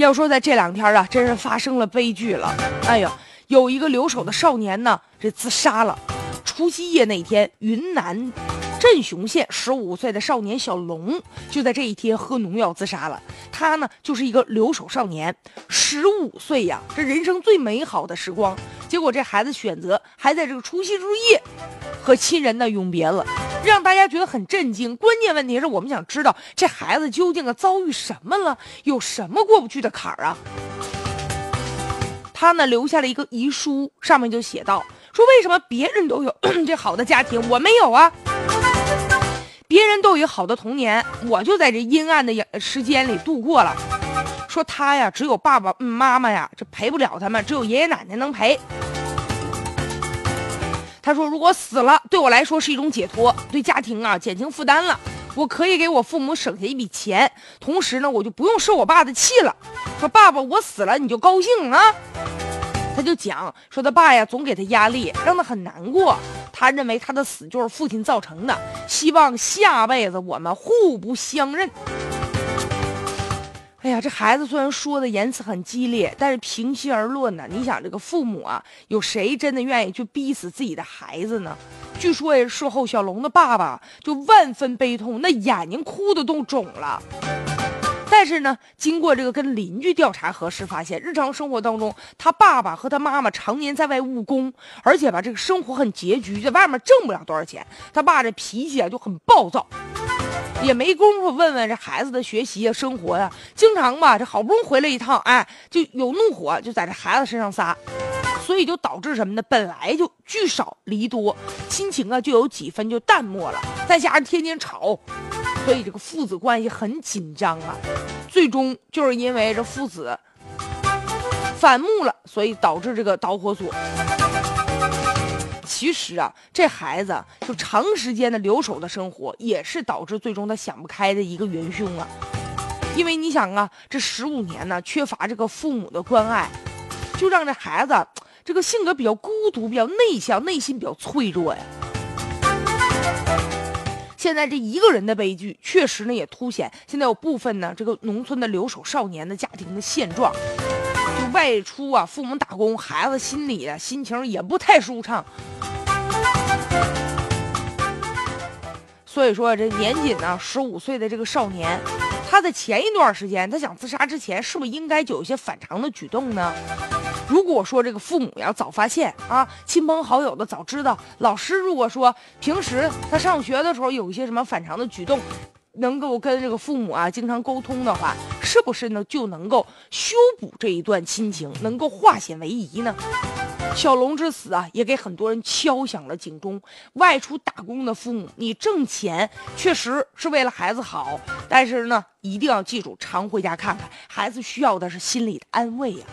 要说在这两天啊，真是发生了悲剧了。哎呀，有一个留守的少年呢，这自杀了。除夕夜那天，云南镇雄县十五岁的少年小龙就在这一天喝农药自杀了。他呢，就是一个留守少年，十五岁呀，这人生最美好的时光。结果这孩子选择还在这个除夕之夜和亲人呢永别了，让大家觉得很震惊。关键问题是我们想知道这孩子究竟啊遭遇什么了，有什么过不去的坎儿啊？他呢留下了一个遗书，上面就写道：“说为什么别人都有 这好的家庭，我没有啊？别人都有好的童年，我就在这阴暗的时间里度过了。说他呀，只有爸爸妈妈呀，这陪不了他们，只有爷爷奶奶能陪。他说，如果死了，对我来说是一种解脱，对家庭啊减轻负担了。”我可以给我父母省下一笔钱，同时呢，我就不用受我爸的气了。说爸爸，我死了你就高兴啊？他就讲说他爸呀，总给他压力，让他很难过。他认为他的死就是父亲造成的，希望下辈子我们互不相认。哎呀，这孩子虽然说的言辞很激烈，但是平心而论呢，你想这个父母啊，有谁真的愿意去逼死自己的孩子呢？据说呀，事后小龙的爸爸就万分悲痛，那眼睛哭的都肿了。但是呢，经过这个跟邻居调查核实，发现日常生活当中，他爸爸和他妈妈常年在外务工，而且吧，这个生活很拮据，在外面挣不了多少钱。他爸这脾气啊就很暴躁。也没工夫问问这孩子的学习啊、生活呀，经常吧，这好不容易回来一趟，哎，就有怒火就在这孩子身上撒，所以就导致什么呢？本来就聚少离多，亲情啊就有几分就淡漠了，再加上天天吵，所以这个父子关系很紧张啊。最终就是因为这父子反目了，所以导致这个导火索。其实啊，这孩子就长时间的留守的生活，也是导致最终他想不开的一个元凶啊。因为你想啊，这十五年呢，缺乏这个父母的关爱，就让这孩子这个性格比较孤独、比较内向，内心比较脆弱呀。现在这一个人的悲剧，确实呢也凸显现在有部分呢这个农村的留守少年的家庭的现状。外出啊，父母打工，孩子心里啊心情也不太舒畅。所以说，这年仅呢十五岁的这个少年，他在前一段时间他想自杀之前，是不是应该就有一些反常的举动呢？如果说这个父母要早发现啊，亲朋好友的早知道，老师如果说平时他上学的时候有一些什么反常的举动，能够跟这个父母啊经常沟通的话，是不是呢就能够修补这一段亲情，能够化险为夷呢？小龙之死啊，也给很多人敲响了警钟。外出打工的父母，你挣钱确实是为了孩子好，但是呢，一定要记住常回家看看孩子，需要的是心理的安慰呀。